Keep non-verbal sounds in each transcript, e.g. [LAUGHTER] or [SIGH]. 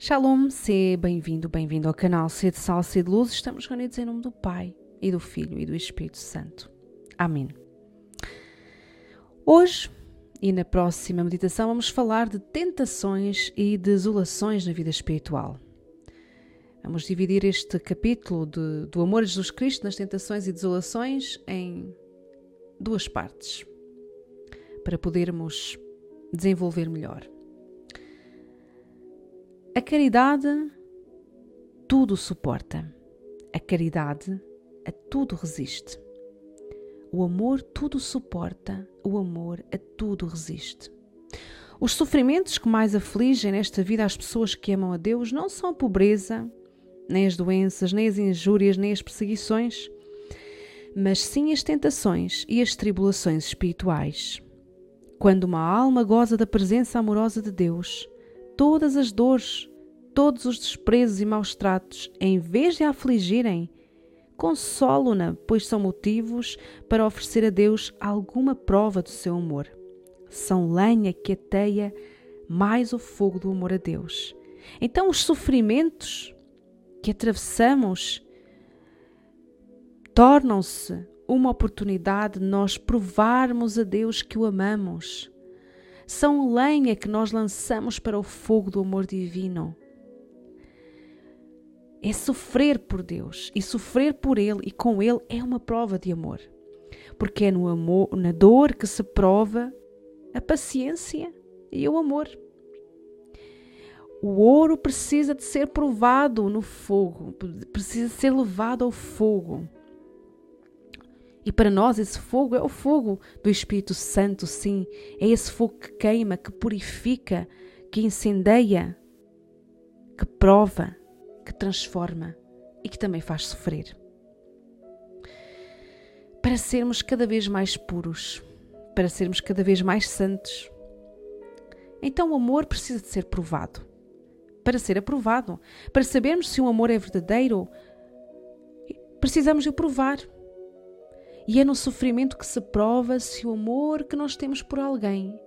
Shalom, seja bem-vindo, bem-vindo ao canal Sede Sal, Sede Luz. Estamos reunidos em nome do Pai, e do Filho, e do Espírito Santo. Amém. Hoje e na próxima meditação vamos falar de tentações e desolações na vida espiritual. Vamos dividir este capítulo de, do amor a Jesus Cristo nas tentações e desolações em duas partes, para podermos desenvolver melhor. A caridade tudo suporta. A caridade a tudo resiste. O amor tudo suporta, o amor a tudo resiste. Os sofrimentos que mais afligem nesta vida as pessoas que amam a Deus não são a pobreza, nem as doenças, nem as injúrias, nem as perseguições, mas sim as tentações e as tribulações espirituais. Quando uma alma goza da presença amorosa de Deus, todas as dores, todos os desprezos e maus tratos, em vez de a afligirem, consolo-na, pois são motivos para oferecer a Deus alguma prova do seu amor. São lenha que ateia mais o fogo do amor a Deus. Então, os sofrimentos que atravessamos tornam-se uma oportunidade de nós provarmos a Deus que o amamos são lenha que nós lançamos para o fogo do amor divino. É sofrer por Deus e sofrer por Ele e com Ele é uma prova de amor. Porque é no amor, na dor que se prova a paciência e o amor. O ouro precisa de ser provado no fogo, precisa ser levado ao fogo. E para nós esse fogo é o fogo do Espírito Santo, sim. É esse fogo que queima, que purifica, que incendeia, que prova, que transforma e que também faz sofrer. Para sermos cada vez mais puros, para sermos cada vez mais santos. Então o amor precisa de ser provado. Para ser aprovado, para sabermos se o amor é verdadeiro, precisamos de o provar. E é no sofrimento que se prova se o amor que nós temos por alguém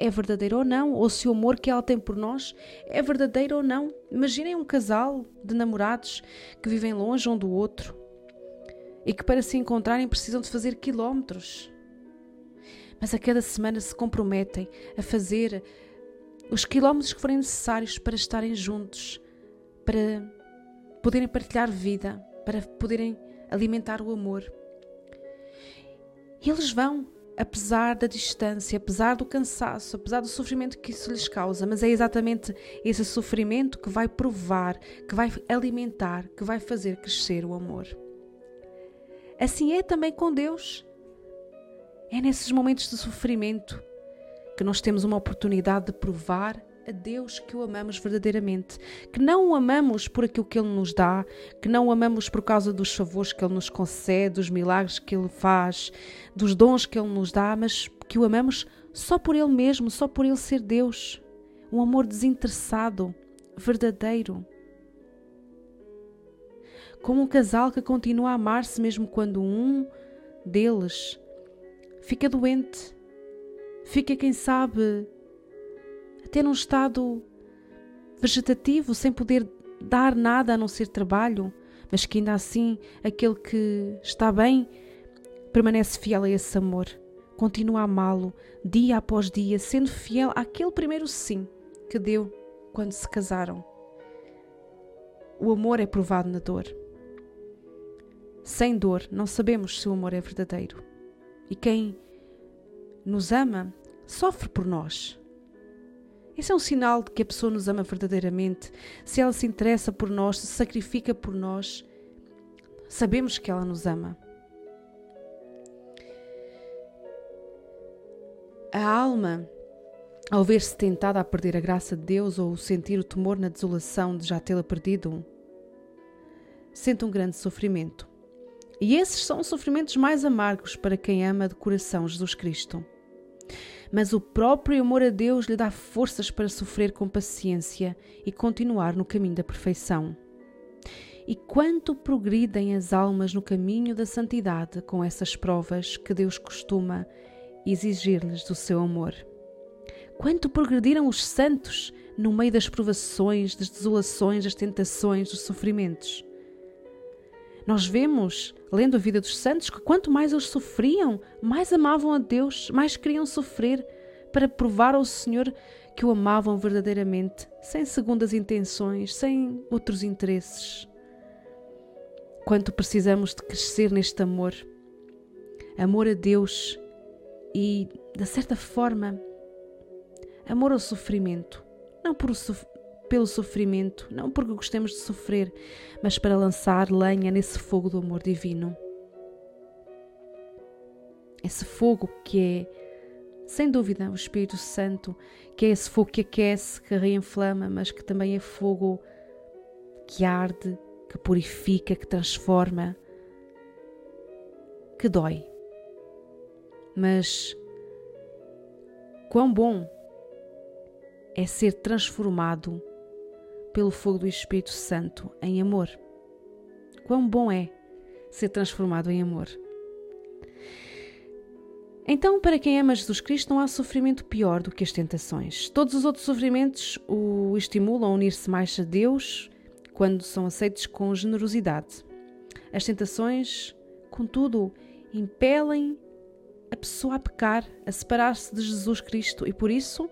é verdadeiro ou não, ou se o amor que ela tem por nós é verdadeiro ou não. Imaginem um casal de namorados que vivem longe um do outro e que para se encontrarem precisam de fazer quilómetros. Mas a cada semana se comprometem a fazer os quilómetros que forem necessários para estarem juntos, para poderem partilhar vida, para poderem alimentar o amor. E eles vão, apesar da distância, apesar do cansaço, apesar do sofrimento que isso lhes causa, mas é exatamente esse sofrimento que vai provar, que vai alimentar, que vai fazer crescer o amor. Assim é também com Deus. É nesses momentos de sofrimento que nós temos uma oportunidade de provar a Deus que o amamos verdadeiramente, que não o amamos por aquilo que Ele nos dá, que não o amamos por causa dos favores que Ele nos concede, dos milagres que Ele faz, dos dons que Ele nos dá, mas que o amamos só por Ele mesmo, só por Ele ser Deus. Um amor desinteressado, verdadeiro. Como um casal que continua a amar-se mesmo quando um deles fica doente, fica, quem sabe, até num estado vegetativo, sem poder dar nada a não ser trabalho, mas que ainda assim aquele que está bem permanece fiel a esse amor, continua a amá-lo dia após dia, sendo fiel àquele primeiro sim que deu quando se casaram. O amor é provado na dor. Sem dor, não sabemos se o amor é verdadeiro. E quem nos ama sofre por nós. Esse é um sinal de que a pessoa nos ama verdadeiramente. Se ela se interessa por nós, se sacrifica por nós, sabemos que ela nos ama. A alma, ao ver-se tentada a perder a graça de Deus ou sentir o temor na desolação de já tê-la perdido, sente um grande sofrimento. E esses são os sofrimentos mais amargos para quem ama de coração Jesus Cristo mas o próprio amor a Deus lhe dá forças para sofrer com paciência e continuar no caminho da perfeição. E quanto progridem as almas no caminho da santidade com essas provas que Deus costuma exigir-lhes do seu amor. Quanto progrediram os santos no meio das provações, das desolações, das tentações, dos sofrimentos. Nós vemos, lendo a vida dos santos, que quanto mais eles sofriam, mais amavam a Deus, mais queriam sofrer para provar ao Senhor que o amavam verdadeiramente, sem segundas intenções, sem outros interesses. Quanto precisamos de crescer neste amor, amor a Deus e, de certa forma, amor ao sofrimento, não por pelo sofrimento, não porque gostemos de sofrer, mas para lançar lenha nesse fogo do amor divino. Esse fogo que é sem dúvida, o Espírito Santo, que é esse fogo que aquece, que reinflama, mas que também é fogo que arde, que purifica, que transforma, que dói. Mas quão bom é ser transformado pelo fogo do Espírito Santo em amor. Quão bom é ser transformado em amor. Então, para quem ama Jesus Cristo, não há sofrimento pior do que as tentações. Todos os outros sofrimentos o estimulam a unir-se mais a Deus quando são aceitos com generosidade. As tentações, contudo, impelem a pessoa a pecar, a separar-se de Jesus Cristo e, por isso,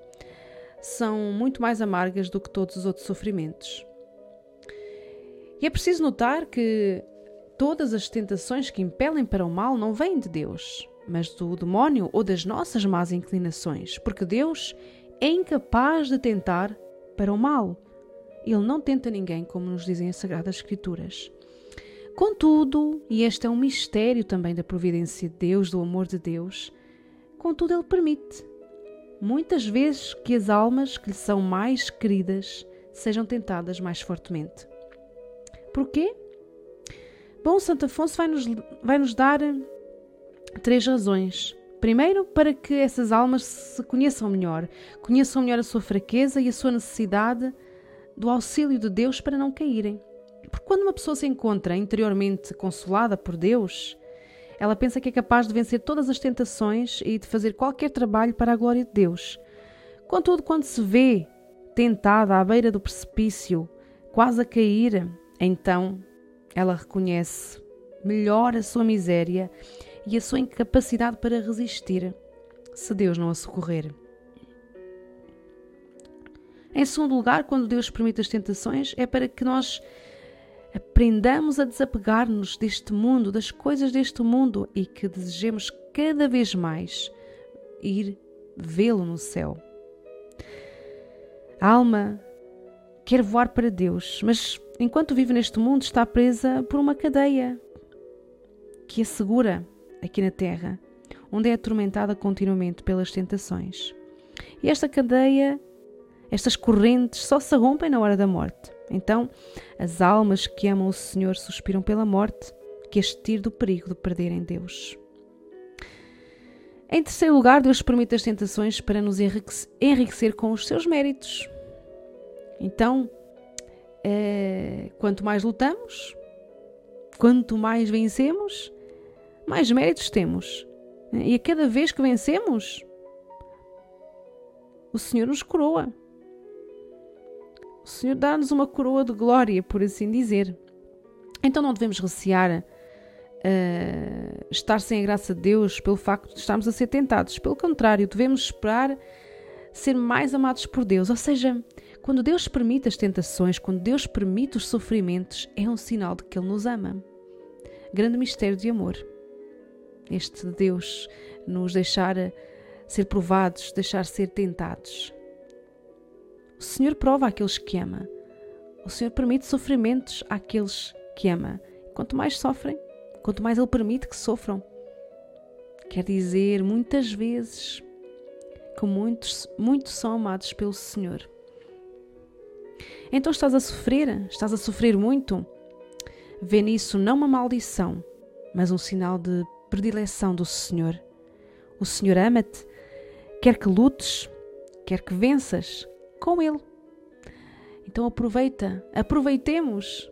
são muito mais amargas do que todos os outros sofrimentos. E é preciso notar que todas as tentações que impelem para o mal não vêm de Deus mas do demónio ou das nossas más inclinações, porque Deus é incapaz de tentar para o mal. Ele não tenta ninguém, como nos dizem as Sagradas Escrituras. Contudo, e este é um mistério também da providência de Deus, do amor de Deus, contudo, Ele permite, muitas vezes, que as almas que lhe são mais queridas sejam tentadas mais fortemente. Porquê? Bom, Santo Afonso vai nos, vai nos dar Três razões. Primeiro, para que essas almas se conheçam melhor, conheçam melhor a sua fraqueza e a sua necessidade do auxílio de Deus para não caírem. Porque quando uma pessoa se encontra interiormente consolada por Deus, ela pensa que é capaz de vencer todas as tentações e de fazer qualquer trabalho para a glória de Deus. Contudo, quando se vê tentada à beira do precipício, quase a cair, então ela reconhece melhor a sua miséria e a sua incapacidade para resistir, se Deus não a socorrer. Em segundo lugar, quando Deus permite as tentações, é para que nós aprendamos a desapegar-nos deste mundo, das coisas deste mundo e que desejemos cada vez mais ir vê-lo no céu. A alma quer voar para Deus, mas enquanto vive neste mundo está presa por uma cadeia que a segura aqui na Terra, onde é atormentada continuamente pelas tentações. E esta cadeia, estas correntes, só se rompem na hora da morte. Então, as almas que amam o Senhor suspiram pela morte, que este tiro do perigo de perderem Deus. Em terceiro lugar, Deus permite as tentações para nos enriquecer com os seus méritos. Então, é, quanto mais lutamos, quanto mais vencemos, mais méritos temos. E a cada vez que vencemos, o Senhor nos coroa. O Senhor dá-nos uma coroa de glória, por assim dizer. Então não devemos recear uh, estar sem a graça de Deus pelo facto de estarmos a ser tentados. Pelo contrário, devemos esperar ser mais amados por Deus. Ou seja, quando Deus permite as tentações, quando Deus permite os sofrimentos, é um sinal de que Ele nos ama. Grande mistério de amor este Deus nos deixar ser provados, deixar ser tentados. O Senhor prova aqueles que ama. O Senhor permite sofrimentos àqueles que ama. Quanto mais sofrem, quanto mais Ele permite que sofram. Quer dizer, muitas vezes, que muitos, muitos são amados pelo Senhor. Então estás a sofrer? Estás a sofrer muito? Vê nisso não uma maldição, mas um sinal de predileção do Senhor. O Senhor ama-te, quer que lutes, quer que venças com Ele. Então aproveita, aproveitemos,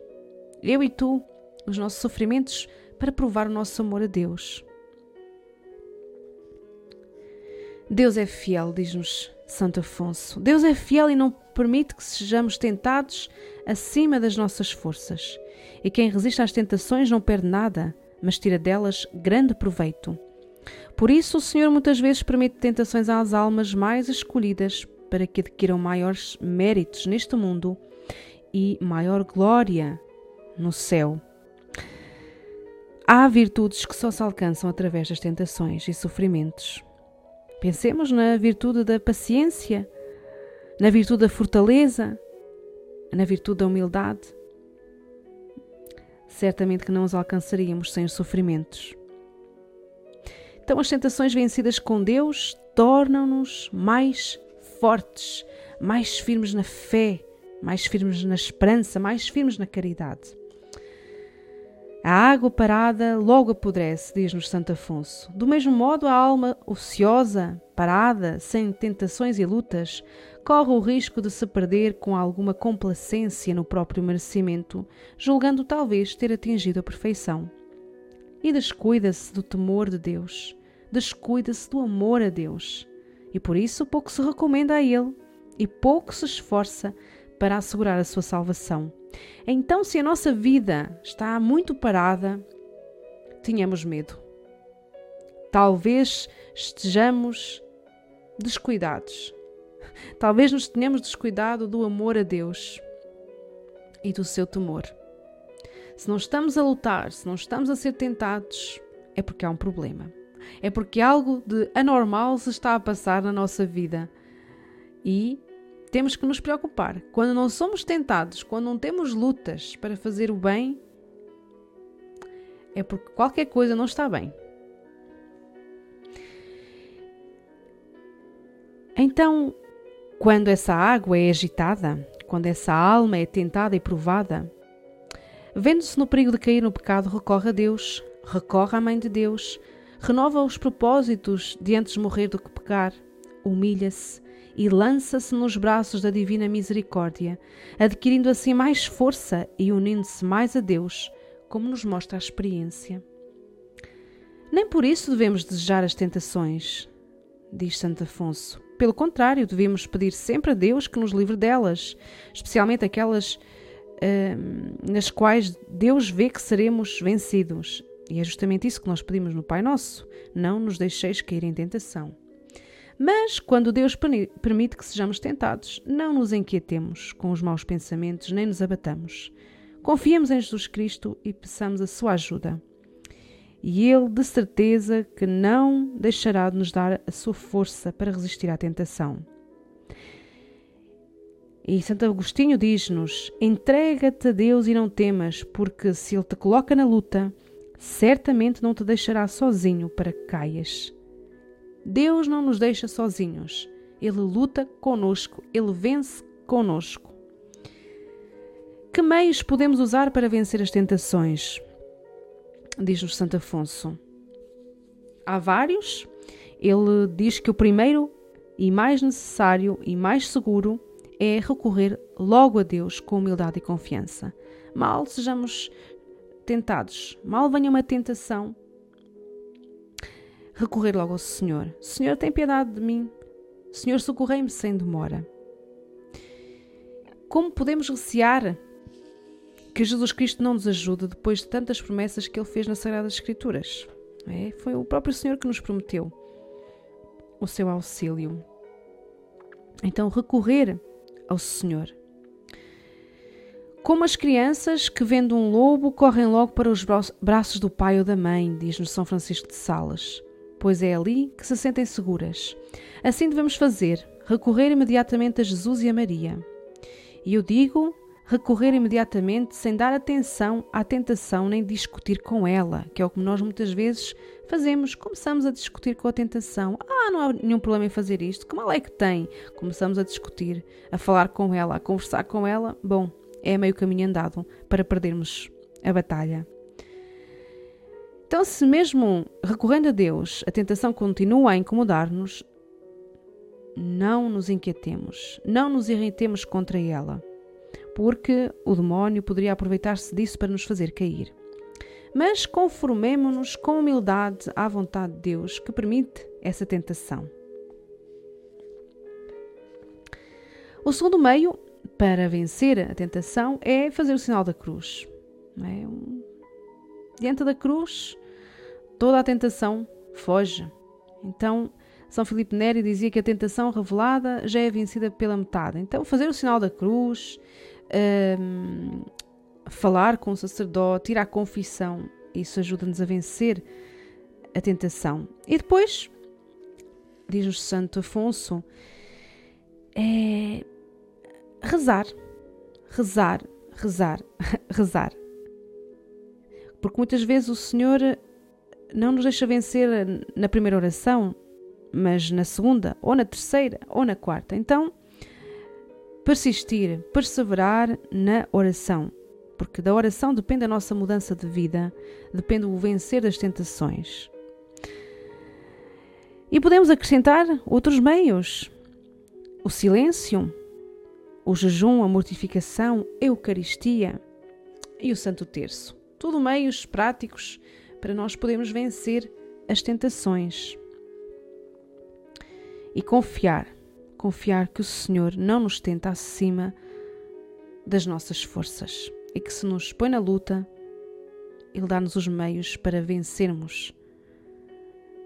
eu e tu, os nossos sofrimentos para provar o nosso amor a Deus. Deus é fiel, diz-nos Santo Afonso. Deus é fiel e não permite que sejamos tentados acima das nossas forças. E quem resiste às tentações não perde nada, mas tira delas grande proveito. Por isso, o Senhor muitas vezes permite tentações às almas mais escolhidas para que adquiram maiores méritos neste mundo e maior glória no céu. Há virtudes que só se alcançam através das tentações e sofrimentos. Pensemos na virtude da paciência, na virtude da fortaleza, na virtude da humildade. Certamente que não os alcançaríamos sem os sofrimentos. Então, as tentações vencidas com Deus tornam-nos mais fortes, mais firmes na fé, mais firmes na esperança, mais firmes na caridade. A água parada logo apodrece, diz-nos Santo Afonso. Do mesmo modo, a alma ociosa, parada, sem tentações e lutas, corre o risco de se perder com alguma complacência no próprio merecimento, julgando talvez ter atingido a perfeição. E descuida-se do temor de Deus, descuida-se do amor a Deus, e por isso pouco se recomenda a Ele e pouco se esforça para assegurar a sua salvação. Então, se a nossa vida está muito parada, tenhamos medo. Talvez estejamos descuidados. Talvez nos tenhamos descuidado do amor a Deus e do seu temor. Se não estamos a lutar, se não estamos a ser tentados, é porque há um problema. É porque algo de anormal se está a passar na nossa vida. E temos que nos preocupar. Quando não somos tentados, quando não temos lutas para fazer o bem, é porque qualquer coisa não está bem. Então, quando essa água é agitada, quando essa alma é tentada e provada, vendo-se no perigo de cair no pecado, recorre a Deus, recorre à Mãe de Deus, renova os propósitos de antes morrer do que pecar, humilha-se, e lança-se nos braços da Divina Misericórdia, adquirindo assim mais força e unindo-se mais a Deus, como nos mostra a experiência. Nem por isso devemos desejar as tentações, diz Santo Afonso. Pelo contrário, devemos pedir sempre a Deus que nos livre delas, especialmente aquelas uh, nas quais Deus vê que seremos vencidos. E é justamente isso que nós pedimos no Pai Nosso: não nos deixeis cair em tentação. Mas, quando Deus permite que sejamos tentados, não nos inquietemos com os maus pensamentos nem nos abatamos. Confiemos em Jesus Cristo e peçamos a sua ajuda. E Ele, de certeza, que não deixará de nos dar a sua força para resistir à tentação. E Santo Agostinho diz-nos: entrega-te a Deus e não temas, porque se Ele te coloca na luta, certamente não te deixará sozinho para que caias. Deus não nos deixa sozinhos. Ele luta conosco, ele vence conosco. Que meios podemos usar para vencer as tentações? Diz-nos Santo Afonso. Há vários. Ele diz que o primeiro e mais necessário e mais seguro é recorrer logo a Deus com humildade e confiança. Mal sejamos tentados, mal venha uma tentação, recorrer logo ao Senhor. Senhor, tem piedade de mim. Senhor, socorrei-me sem demora. Como podemos recear que Jesus Cristo não nos ajude depois de tantas promessas que Ele fez nas Sagradas Escrituras? É? Foi o próprio Senhor que nos prometeu o seu auxílio. Então, recorrer ao Senhor. Como as crianças que, vendo um lobo, correm logo para os braços do pai ou da mãe, diz-nos São Francisco de Sales pois é ali que se sentem seguras. Assim devemos fazer, recorrer imediatamente a Jesus e a Maria. E eu digo recorrer imediatamente sem dar atenção à tentação nem discutir com ela, que é o que nós muitas vezes fazemos. Começamos a discutir com a tentação. Ah, não há nenhum problema em fazer isto. Que mal é que tem? Começamos a discutir, a falar com ela, a conversar com ela. Bom, é meio caminho andado para perdermos a batalha. Então, se mesmo recorrendo a Deus a tentação continua a incomodar-nos, não nos inquietemos, não nos irritemos contra ela, porque o demónio poderia aproveitar-se disso para nos fazer cair. Mas conformemo-nos com humildade à vontade de Deus que permite essa tentação. O segundo meio para vencer a tentação é fazer o sinal da cruz. É? Diante da cruz, toda a tentação foge. Então, São Filipe Neri dizia que a tentação revelada já é vencida pela metade. Então, fazer o sinal da cruz, um, falar com o sacerdote, ir à confissão, isso ajuda-nos a vencer a tentação. E depois, diz-nos Santo Afonso, é rezar, rezar, rezar, [LAUGHS] rezar. Porque muitas vezes o Senhor não nos deixa vencer na primeira oração, mas na segunda, ou na terceira, ou na quarta. Então, persistir, perseverar na oração, porque da oração depende a nossa mudança de vida, depende o vencer das tentações. E podemos acrescentar outros meios: o silêncio, o jejum, a mortificação, a Eucaristia e o Santo Terço. Tudo meios práticos para nós podermos vencer as tentações. E confiar, confiar que o Senhor não nos tenta acima das nossas forças e que se nos põe na luta, Ele dá-nos os meios para vencermos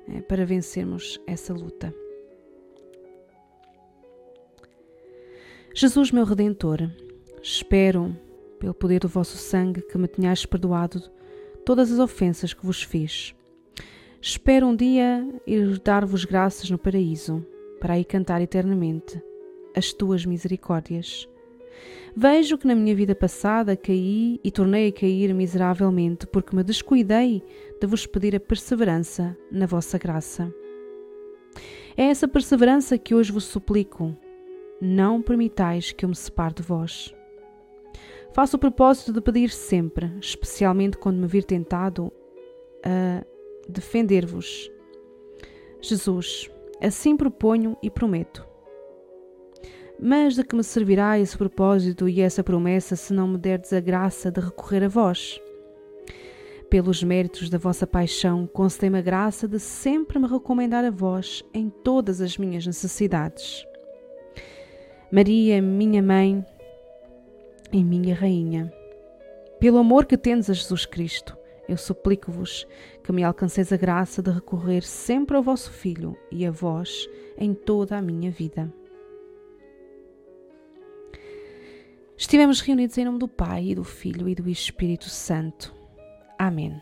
é, para vencermos essa luta. Jesus, meu Redentor, espero, pelo poder do vosso sangue, que me tenhais perdoado todas as ofensas que vos fiz. Espero um dia ir dar-vos graças no paraíso, para aí cantar eternamente as tuas misericórdias. Vejo que na minha vida passada caí e tornei a cair miseravelmente porque me descuidei de vos pedir a perseverança na vossa graça. É essa perseverança que hoje vos suplico. Não permitais que eu me separe de vós. Faço o propósito de pedir sempre, especialmente quando me vir tentado, a defender-vos. Jesus, assim proponho e prometo mas de que me servirá esse propósito e essa promessa se não me derdes a graça de recorrer a vós? Pelos méritos da vossa paixão, concedei-me a graça de sempre me recomendar a vós em todas as minhas necessidades. Maria, minha mãe e minha rainha, pelo amor que tendes a Jesus Cristo, eu suplico-vos que me alcanceis a graça de recorrer sempre ao vosso Filho e a vós em toda a minha vida. Estivemos reunidos em nome do Pai, e do Filho e do Espírito Santo. Amém.